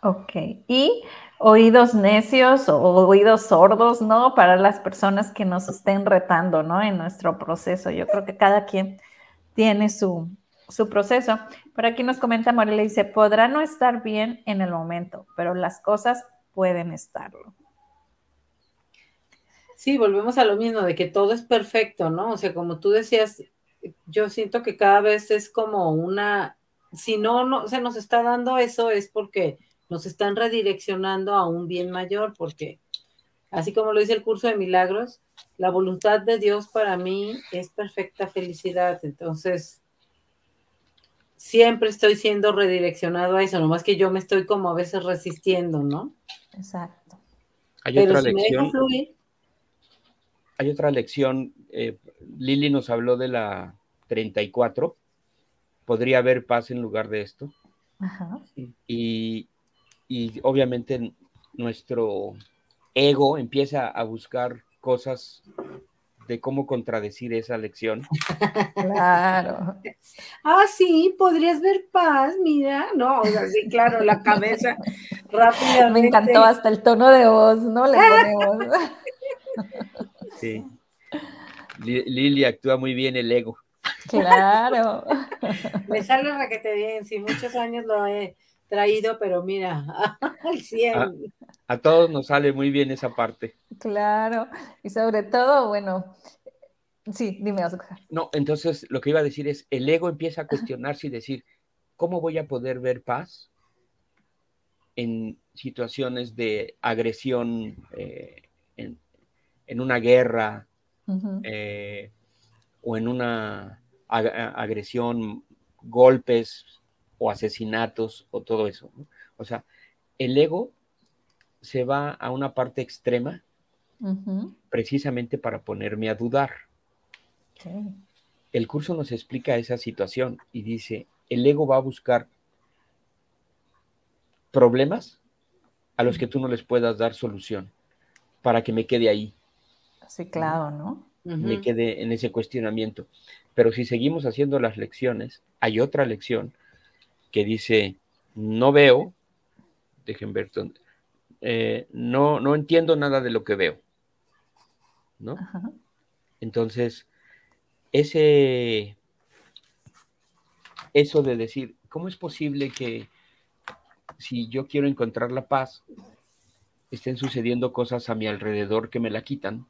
Speaker 2: Ok, y oídos necios o oídos sordos, ¿no? Para las personas que nos estén retando, ¿no? En nuestro proceso. Yo creo que cada quien tiene su, su proceso. Por aquí nos comenta Morelia, dice, podrá no estar bien en el momento, pero las cosas pueden estarlo.
Speaker 3: Sí, volvemos a lo mismo, de que todo es perfecto, ¿no? O sea, como tú decías, yo siento que cada vez es como una, si no, no se nos está dando eso es porque nos están redireccionando a un bien mayor, porque así como lo dice el curso de milagros, la voluntad de Dios para mí es perfecta felicidad. Entonces, siempre estoy siendo redireccionado a eso, nomás que yo me estoy como a veces resistiendo, ¿no?
Speaker 2: Exacto.
Speaker 4: Hay otra lección. hay otra lección. Eh, Lili nos habló de la 34. Podría haber paz en lugar de esto. Ajá. Y, y obviamente nuestro ego empieza a buscar cosas de cómo contradecir esa lección.
Speaker 2: Claro.
Speaker 3: ah, sí, podrías ver paz, mira, no, o sea, sí, claro, la cabeza rápidamente.
Speaker 2: Me encantó hasta el tono de voz, ¿no? Le ponemos.
Speaker 4: sí. Lili actúa muy bien el ego.
Speaker 2: Claro.
Speaker 3: Me sale raquete bien, sí, muchos años lo he traído, pero mira, al 100.
Speaker 4: A, todos nos sale muy bien esa parte.
Speaker 2: Claro, y sobre todo, bueno, sí, dime, Oscar.
Speaker 4: No, entonces lo que iba a decir es, el ego empieza a cuestionarse y decir, ¿cómo voy a poder ver paz en situaciones de agresión, eh, en, una guerra eh, o en una agresión, golpes o asesinatos o todo eso. O sea, el ego se va a una parte extrema precisamente para ponerme a dudar. El curso nos explica esa situación y dice, el ego va a buscar problemas a los que tú no les puedas dar solución para que me quede ahí.
Speaker 2: Sí, claro, ¿no?
Speaker 4: Me quede en ese cuestionamiento. Pero si seguimos haciendo las lecciones, hay otra lección que dice, no veo, dejen ver, eh, no, no entiendo nada de lo que veo. ¿No? Entonces, ese, eso de decir, ¿cómo es posible que si yo quiero encontrar la paz, estén sucediendo cosas a mi alrededor que me la quitan?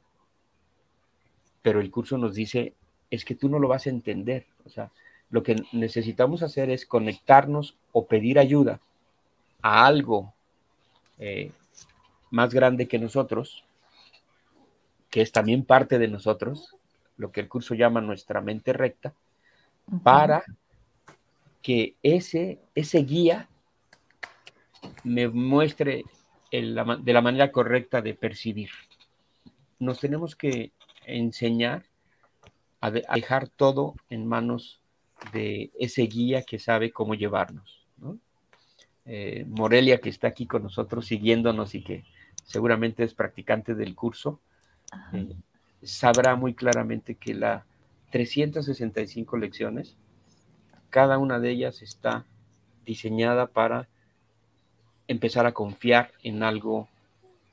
Speaker 4: Pero el curso nos dice, es que tú no lo vas a entender. O sea, lo que necesitamos hacer es conectarnos o pedir ayuda a algo eh, más grande que nosotros, que es también parte de nosotros, lo que el curso llama nuestra mente recta, para que ese, ese guía me muestre de la manera correcta de percibir. Nos tenemos que enseñar a, dejar todo en manos de ese guía que sabe cómo llevarnos. Eh, Morelia, que está aquí con nosotros siguiéndonos y que seguramente es practicante del curso, eh, sabrá muy claramente que las 365 lecciones, cada una de ellas está diseñada para empezar a confiar en algo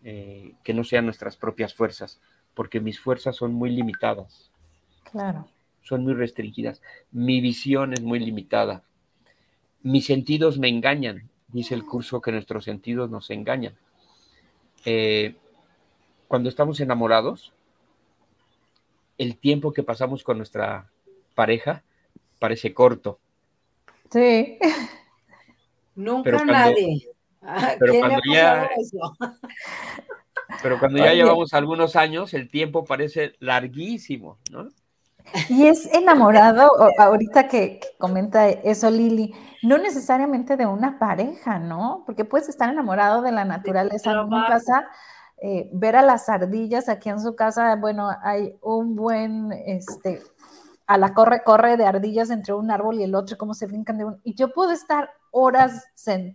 Speaker 4: eh, que no sean nuestras propias fuerzas, porque mis fuerzas son muy limitadas.
Speaker 2: Claro.
Speaker 4: Son muy restringidas. Mi visión es muy limitada. Mis sentidos me engañan. Dice el curso que nuestros sentidos nos engañan. Eh, cuando estamos enamorados, el tiempo que pasamos con nuestra pareja parece corto.
Speaker 2: Sí.
Speaker 3: Nunca nadie.
Speaker 4: Pero cuando ya, pero cuando ya llevamos algunos años, el tiempo parece larguísimo, ¿no?
Speaker 2: Y es enamorado, ahorita que, comenta eso Lili, no necesariamente de una pareja, ¿no? Porque puedes estar enamorado de la naturaleza. En mi casa, eh, ver a las ardillas aquí en su casa, bueno, hay un buen, este, a la corre, corre de ardillas entre un árbol y el otro, cómo se brincan de un... Y yo puedo estar horas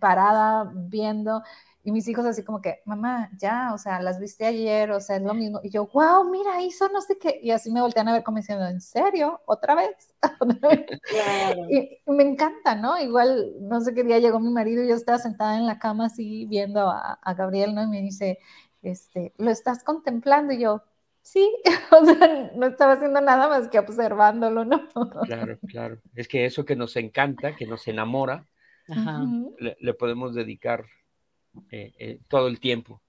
Speaker 2: parada viendo Y mis hijos así como que, mamá, ya, o sea, las viste ayer, o sea, es lo mismo. Y yo, wow, mira, hizo no sé qué. Y así me voltean a ver como diciendo, ¿en serio? ¿Otra vez? y, me encanta, ¿no? Igual, no sé qué día llegó mi marido y yo estaba sentada en la cama así viendo a, a Gabriel, ¿no? Y me dice, este, ¿lo estás contemplando? Y yo, sí, o sea, no estaba haciendo nada más que observándolo, ¿no?
Speaker 4: Claro, claro. Es que eso que nos encanta, que nos enamora, le, podemos dedicar eh, eh, todo el tiempo.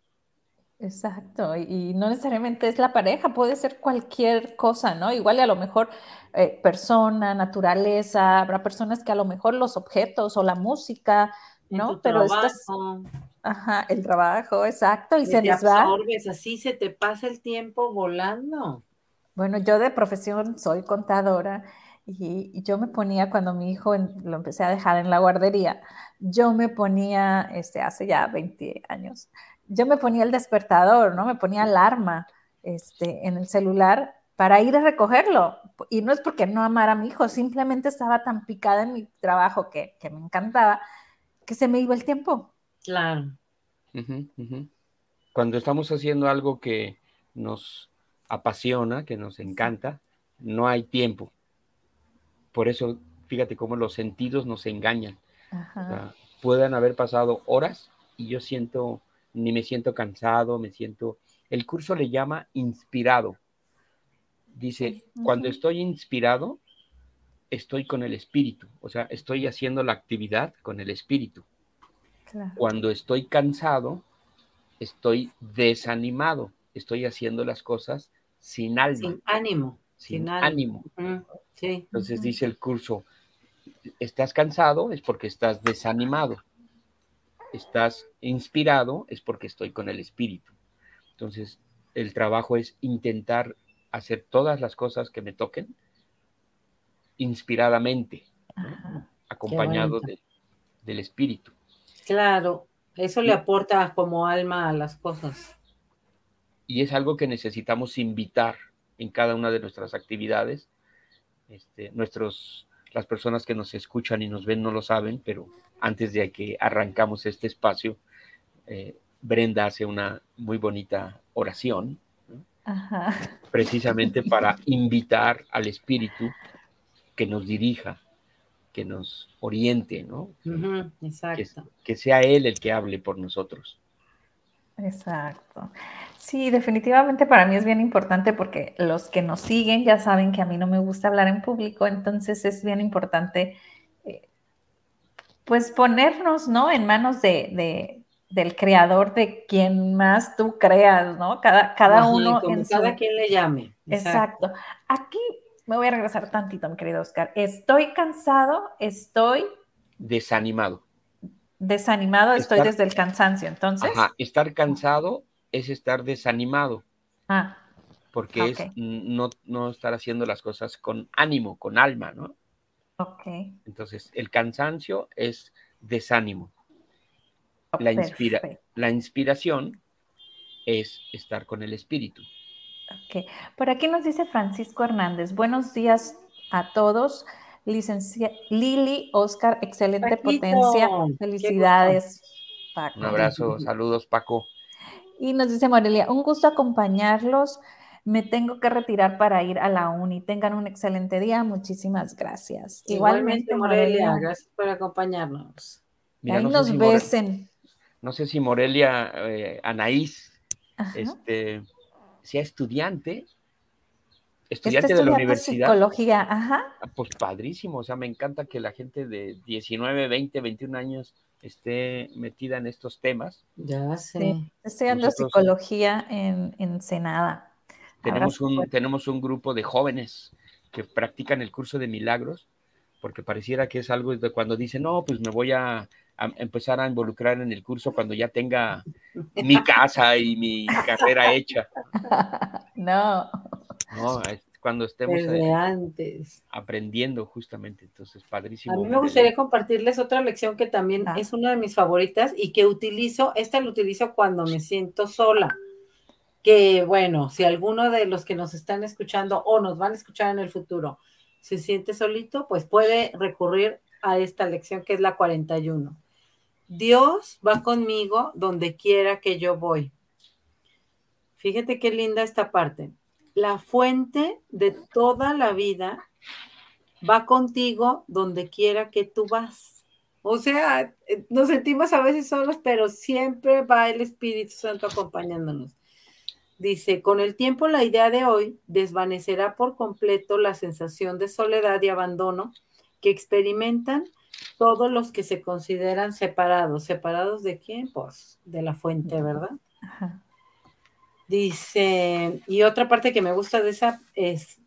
Speaker 2: Exacto, y, no necesariamente es la pareja, puede ser cualquier cosa, ¿no? Igual y a lo mejor eh, persona, naturaleza, habrá personas que a lo mejor los objetos o la música, ¿no? Pero estás... Ajá, el trabajo, exacto, y se les va.
Speaker 3: así se te pasa el tiempo volando.
Speaker 2: Bueno, yo de profesión soy contadora y, yo me ponía cuando mi hijo lo empecé a dejar en la guardería, yo me ponía, este, hace ya 20 años, yo me ponía el despertador, ¿no? Me ponía alarma este, en el celular para ir a recogerlo. Y no es porque no amara a mi hijo, simplemente estaba tan picada en mi trabajo que, que me encantaba que se me iba el tiempo.
Speaker 3: Claro.
Speaker 4: Cuando estamos haciendo algo que nos apasiona, que nos encanta, no hay tiempo. Por eso, fíjate cómo los sentidos nos engañan. pueden haber pasado horas y yo siento, ni me siento cansado, me siento... El curso le llama inspirado. Dice, cuando estoy inspirado, estoy con el espíritu, o sea, estoy haciendo la actividad con el espíritu. Cuando estoy cansado, estoy desanimado, estoy haciendo las cosas sin alma.
Speaker 3: Sin ánimo.
Speaker 4: Sin, ánimo. Entonces dice el curso, estás cansado es porque estás desanimado. Estás inspirado es porque estoy con el espíritu. Entonces, el trabajo es intentar hacer todas las cosas que me toquen inspiradamente, acompañado del espíritu.
Speaker 3: Claro, eso le aporta como alma a las cosas.
Speaker 4: Y es algo que necesitamos invitar en cada una de nuestras actividades. Este, nuestros, las personas que nos escuchan y nos ven no lo saben, pero antes de que arrancamos este espacio, eh, Brenda hace una muy bonita oración, precisamente para invitar al Espíritu que nos dirija, que nos oriente, ¿no?
Speaker 3: exacto.
Speaker 4: Que, sea Él el que hable por nosotros.
Speaker 2: Exacto. Sí, definitivamente para mí es bien importante porque los que nos siguen ya saben que a mí no me gusta hablar en público, entonces es bien importante eh, pues ponernos, ¿no? En manos de, del creador de quien más tú creas, ¿no? Cada, cada uno
Speaker 3: en cada quien le llame.
Speaker 2: Exacto. Aquí me voy a regresar tantito, mi querido Oscar. Estoy cansado, estoy...
Speaker 4: Desanimado.
Speaker 2: Desanimado, estoy desde el cansancio, entonces.
Speaker 4: Ajá, estar cansado es estar desanimado.
Speaker 2: Ah.
Speaker 4: Porque es no, no estar haciendo las cosas con ánimo, con alma, ¿no?
Speaker 2: Ok.
Speaker 4: Entonces, el cansancio es desánimo. la, inspira la inspiración es estar con el espíritu.
Speaker 2: Ok, por aquí nos dice Francisco Hernández, buenos días a todos. Licencia Lili, Oscar, excelente potencia. Felicidades,
Speaker 4: Paco. Un abrazo, saludos, Paco.
Speaker 2: Y nos dice Morelia, un gusto acompañarlos. Me tengo que retirar para ir a la uni. Tengan un excelente día. Muchísimas gracias.
Speaker 3: Igualmente, Morelia, gracias por acompañarnos.
Speaker 2: Ahí nos besen.
Speaker 4: no sé si Morelia, eh, Anaís, este sea estudiante, estudiante de la universidad.
Speaker 2: Psicología, ajá.
Speaker 4: Ah, pues padrísimo, o sea, me encanta que la gente de 19, 20, 21 años esté metida en estos temas.
Speaker 3: Ya sé.
Speaker 2: estudiando psicología en, en Senada.
Speaker 4: Tenemos un, tenemos un grupo de jóvenes que practican el curso de milagros, porque pareciera que es algo de cuando dicen, no, pues me voy a empezar a involucrar en el curso cuando ya tenga mi casa y mi carrera hecha.
Speaker 2: No.
Speaker 4: No, cuando estemos
Speaker 3: antes.
Speaker 4: aprendiendo justamente, entonces padrísimo. A
Speaker 3: mí me gustaría compartirles otra lección que también ah. es una de mis favoritas y que utilizo, esta la utilizo cuando me siento sola. Que bueno, si alguno de los que nos están escuchando o nos van a escuchar en el futuro se siente solito, pues puede recurrir a esta lección que es la 41 Dios va conmigo donde quiera que yo voy. Fíjate qué linda esta parte. La fuente de toda la vida va contigo donde quiera que tú vas. O sea, eh, nos sentimos a veces solos, pero siempre va el Espíritu Santo acompañándonos. Dice, con el tiempo la idea de hoy desvanecerá por completo la sensación de soledad y abandono que experimentan todos los que se consideran separados. ¿Separados de quién? Pues de la fuente, ¿verdad? Dice, y otra parte que me gusta de esa es,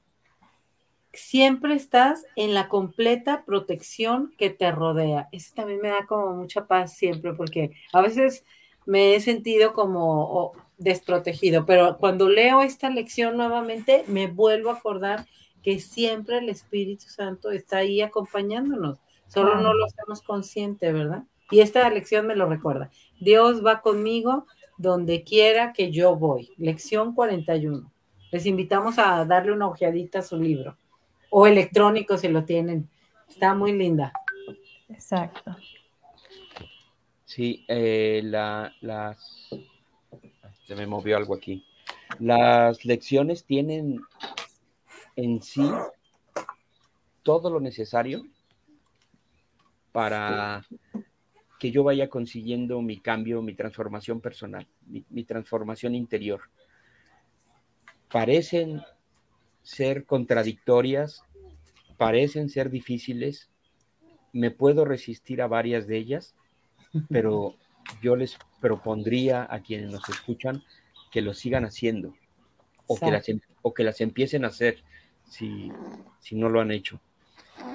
Speaker 3: siempre estás en la completa protección que te rodea. Eso también me da como mucha paz siempre, porque a veces me he sentido como desprotegido, pero cuando leo esta lección nuevamente, me vuelvo a acordar que siempre el Espíritu Santo está ahí acompañándonos, solo no lo hacemos consciente, ¿verdad? Y esta lección me lo recuerda. Dios va conmigo donde quiera que yo voy. Lección 41. Les invitamos a darle una ojeadita a su libro o electrónico si lo tienen. Está muy linda.
Speaker 2: Exacto.
Speaker 4: Sí, eh, la, las... Se me movió algo aquí. Las lecciones tienen en sí todo lo necesario para que yo vaya consiguiendo mi cambio, mi transformación personal, mi, transformación interior. Parecen ser contradictorias, parecen ser difíciles, me puedo resistir a varias de ellas, pero yo les propondría a quienes nos escuchan que lo sigan haciendo o, que las, em, o que las, empiecen a hacer si, si no lo han hecho.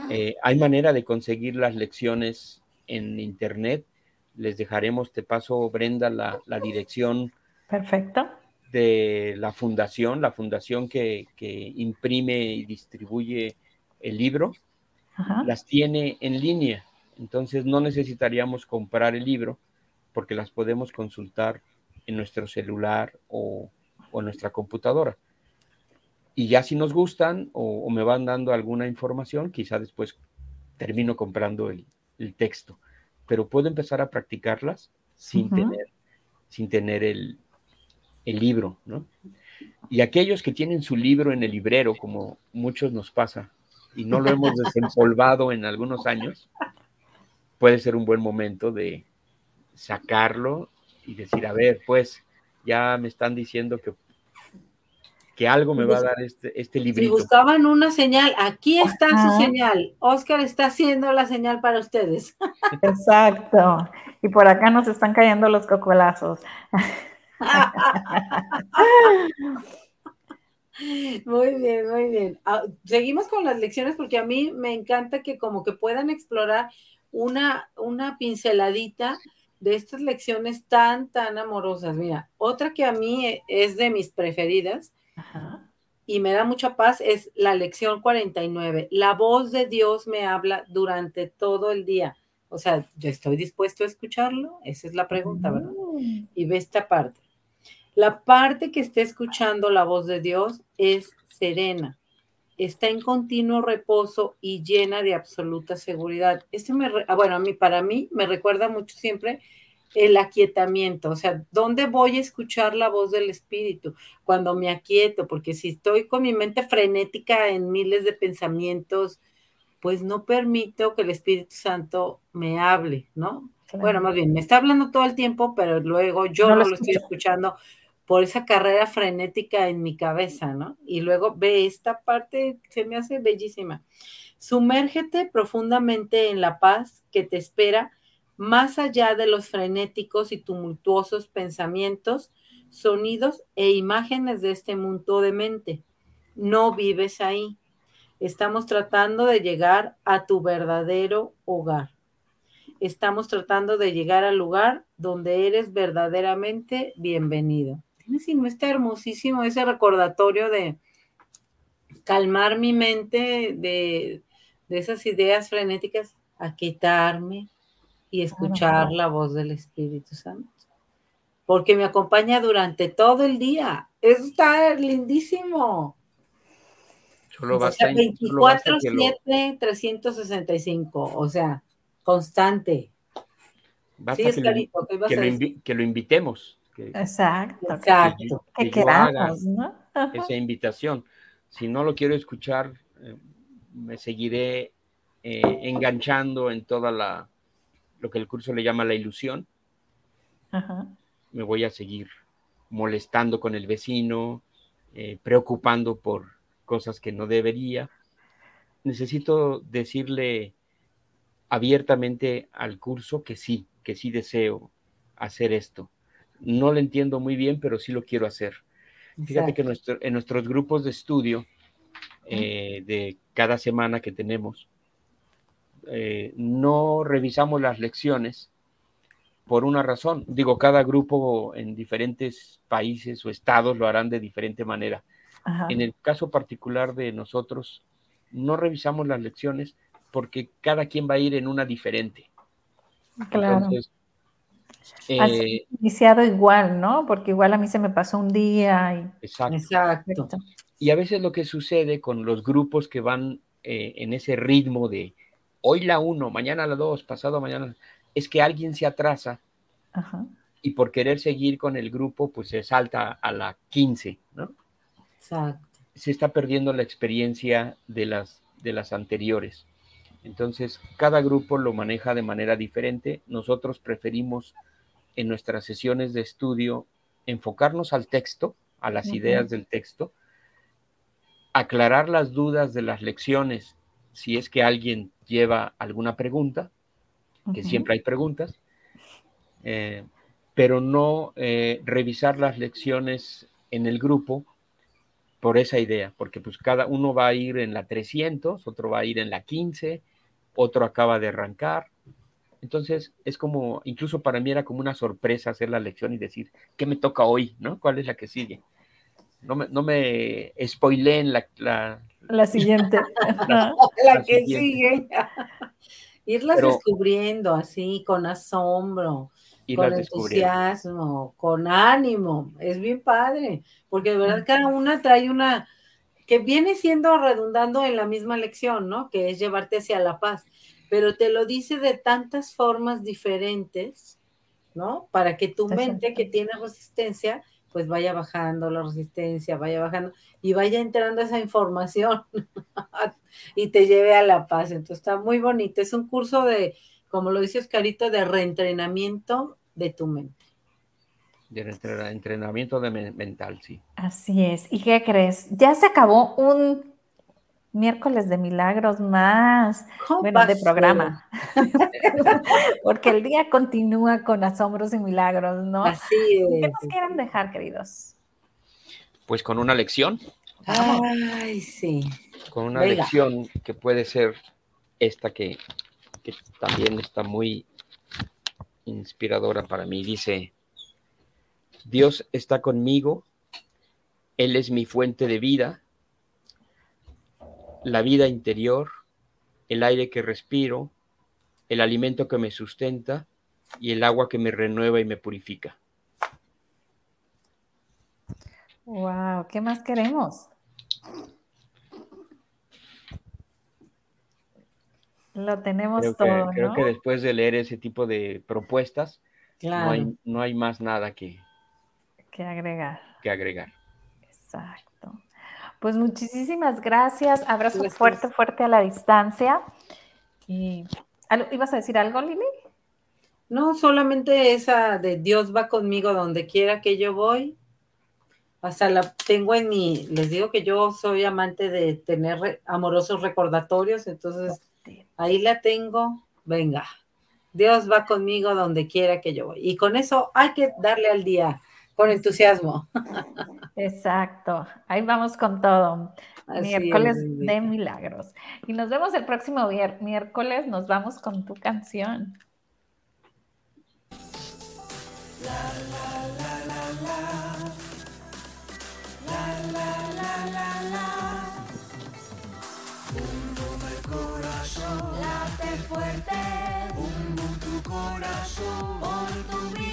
Speaker 4: Eh, hay manera de conseguir las lecciones en internet. Les dejaremos, te paso, Brenda, la, dirección.
Speaker 2: Perfecto.
Speaker 4: De la fundación, la fundación que, imprime y distribuye el libro, las tiene en línea. Entonces no necesitaríamos comprar el libro porque las podemos consultar en nuestro celular o, en nuestra computadora. Y ya si nos gustan o, me van dando alguna información, quizá después termino comprando el, el texto, pero puedo empezar a practicarlas sin tener, sin tener el, el libro, ¿no? Y aquellos que tienen su libro en el librero, como muchos nos pasa, y no lo hemos desempolvado en algunos años, puede ser un buen momento de sacarlo y decir, a ver, pues ya me están diciendo que que algo me va a dar este, este librito.
Speaker 3: Si buscaban una señal, aquí está su señal. Oscar está haciendo la señal para ustedes.
Speaker 2: Exacto. Y por acá nos están cayendo los cocolazos.
Speaker 3: Muy bien, muy bien. Ah, seguimos con las lecciones porque a mí me encanta que como que puedan explorar una, una pinceladita de estas lecciones tan, tan amorosas. Mira, otra que a mí es de mis preferidas y me da mucha paz es la lección 49. La voz de Dios me habla durante todo el día. O sea, yo estoy dispuesto a escucharlo. Esa es la pregunta, ¿verdad? Mm. Y ve esta parte. La parte que esté escuchando la voz de Dios es serena, está en continuo reposo y llena de absoluta seguridad. Esto me, ah, bueno, a mí, para mí me recuerda mucho siempre el aquietamiento, o sea, ¿dónde voy a escuchar la voz del Espíritu? Cuando me aquieto, porque si estoy con mi mente frenética en miles de pensamientos, pues no permito que el Espíritu Santo me hable, ¿no? Bueno, más bien, me está hablando todo el tiempo, pero luego yo no, lo, estoy escuchando por esa carrera frenética en mi cabeza, ¿no? Y luego ve esta parte, se me hace bellísima. Sumérgete profundamente en la paz que te espera más allá de los frenéticos y tumultuosos pensamientos, sonidos e imágenes de este mundo de mente. No vives ahí. Estamos tratando de llegar a tu verdadero hogar. Estamos tratando de llegar al lugar donde eres verdaderamente bienvenido. no está hermosísimo ese recordatorio de calmar mi mente de esas ideas frenéticas, a quitarme, y escuchar la voz del Espíritu Santo. Porque me acompaña durante todo el día. Eso está lindísimo. Solo o sea, 24, 7, 365. O sea, constante.
Speaker 4: Basta que, lo, que, lo invitemos.
Speaker 2: Exacto.
Speaker 3: Exacto.
Speaker 2: Que, queramos, ¿no?
Speaker 4: Esa invitación. Si no lo quiero escuchar, eh, me seguiré eh, enganchando en toda la, lo que el curso le llama la ilusión. Me voy a seguir molestando con el vecino, eh, preocupando por cosas que no debería. Necesito decirle abiertamente al curso que sí, que sí deseo hacer esto. No lo entiendo muy bien, pero sí lo quiero hacer. Fíjate que en nuestros grupos de estudio eh, de cada semana que tenemos, eh, no revisamos las lecciones por una razón. Digo, cada grupo en diferentes países o estados lo harán de diferente manera. En el caso particular de nosotros, no revisamos las lecciones porque cada quien va a ir en una diferente.
Speaker 2: Claro. Entonces, eh, iniciado igual, ¿no? Porque igual a mí se me pasó un día. Y...
Speaker 4: Exacto. Y a veces lo que sucede con los grupos que van eh, en ese ritmo de hoy la uno, mañana la dos, pasado mañana, es que alguien se atrasa y por querer seguir con el grupo, pues se salta a la 15, ¿no?
Speaker 3: Exacto.
Speaker 4: Se está perdiendo la experiencia de las, de las anteriores. Entonces, cada grupo lo maneja de manera diferente. Nosotros preferimos en nuestras sesiones de estudio enfocarnos al texto, a las ideas del texto, aclarar las dudas de las lecciones si es que alguien lleva alguna pregunta, que siempre hay preguntas, eh, pero no eh, revisar las lecciones en el grupo por esa idea, porque pues cada uno va a ir en la 300, otro va a ir en la 15, otro acaba de arrancar. Entonces es como, incluso para mí era como una sorpresa hacer la lección y decir, ¿qué me toca hoy? ¿No? ¿Cuál es la que sigue? No me, no me spoileen la,
Speaker 2: la, siguiente.
Speaker 3: la, que sigue. Irlas descubriendo así, con asombro, con entusiasmo, con ánimo. Es bien padre, porque de verdad cada una trae una que viene siendo redundando en la misma lección, ¿no? Que es llevarte hacia la paz, pero te lo dice de tantas formas diferentes, ¿no? Para que tu mente que tiene resistencia, pues vaya bajando la resistencia, vaya bajando y vaya entrando esa información y te lleve a la paz. Entonces está muy bonito. Es un curso de, como lo dice Oscarito, de reentrenamiento de tu mente
Speaker 4: de entrenamiento de mental, sí.
Speaker 2: Así es. ¿Y qué crees? Ya se acabó un miércoles de milagros más, bueno, de programa. Porque el día continúa con asombros y milagros, ¿no?
Speaker 3: Así es.
Speaker 2: ¿Qué nos quieren dejar, queridos?
Speaker 4: Pues con una lección.
Speaker 3: Ay, sí.
Speaker 4: Con una lección que puede ser esta que, que también está muy inspiradora para mí. Dice, Dios está conmigo, Él es mi fuente de vida, la vida interior, el aire que respiro, el alimento que me sustenta y el agua que me renueva y me purifica.
Speaker 2: Wow, ¿qué más queremos? Lo tenemos todo.
Speaker 4: Creo que después de leer ese tipo de propuestas, no hay más nada que,
Speaker 2: que agregar.
Speaker 4: Que agregar.
Speaker 2: Exacto. Pues muchísimas gracias. Abrazo fuerte, fuerte a la distancia. Y, ¿Ibas a decir algo, Lili?
Speaker 3: No, solamente esa de Dios va conmigo donde quiera que yo voy. Hasta la tengo en mi, les digo que yo soy amante de tener amorosos recordatorios, entonces ahí la tengo. Venga, Dios va conmigo donde quiera que yo voy. Y con eso hay que darle al día con entusiasmo.
Speaker 2: Exacto, ahí vamos con todo. miércoles de milagros. Y nos vemos el próximo miércoles, nos vamos con tu canción. La, la, la, la, la. La, la, la, la, la. Un el corazón. Late fuerte. Un tu corazón. Por tu vida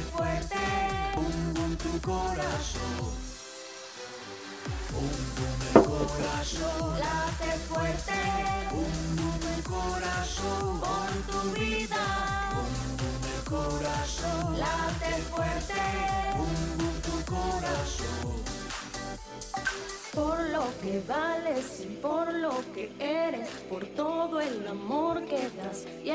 Speaker 2: fuerte. Pum, tu corazón. Pum, pum, el corazón. Late fuerte. Pum, pum,
Speaker 5: tu corazón, por tu vida. Bum, bum, el corazón, late fuerte. Bum, bum, tu corazón.
Speaker 6: Por lo que vales y por lo que eres, por todo el amor que das y el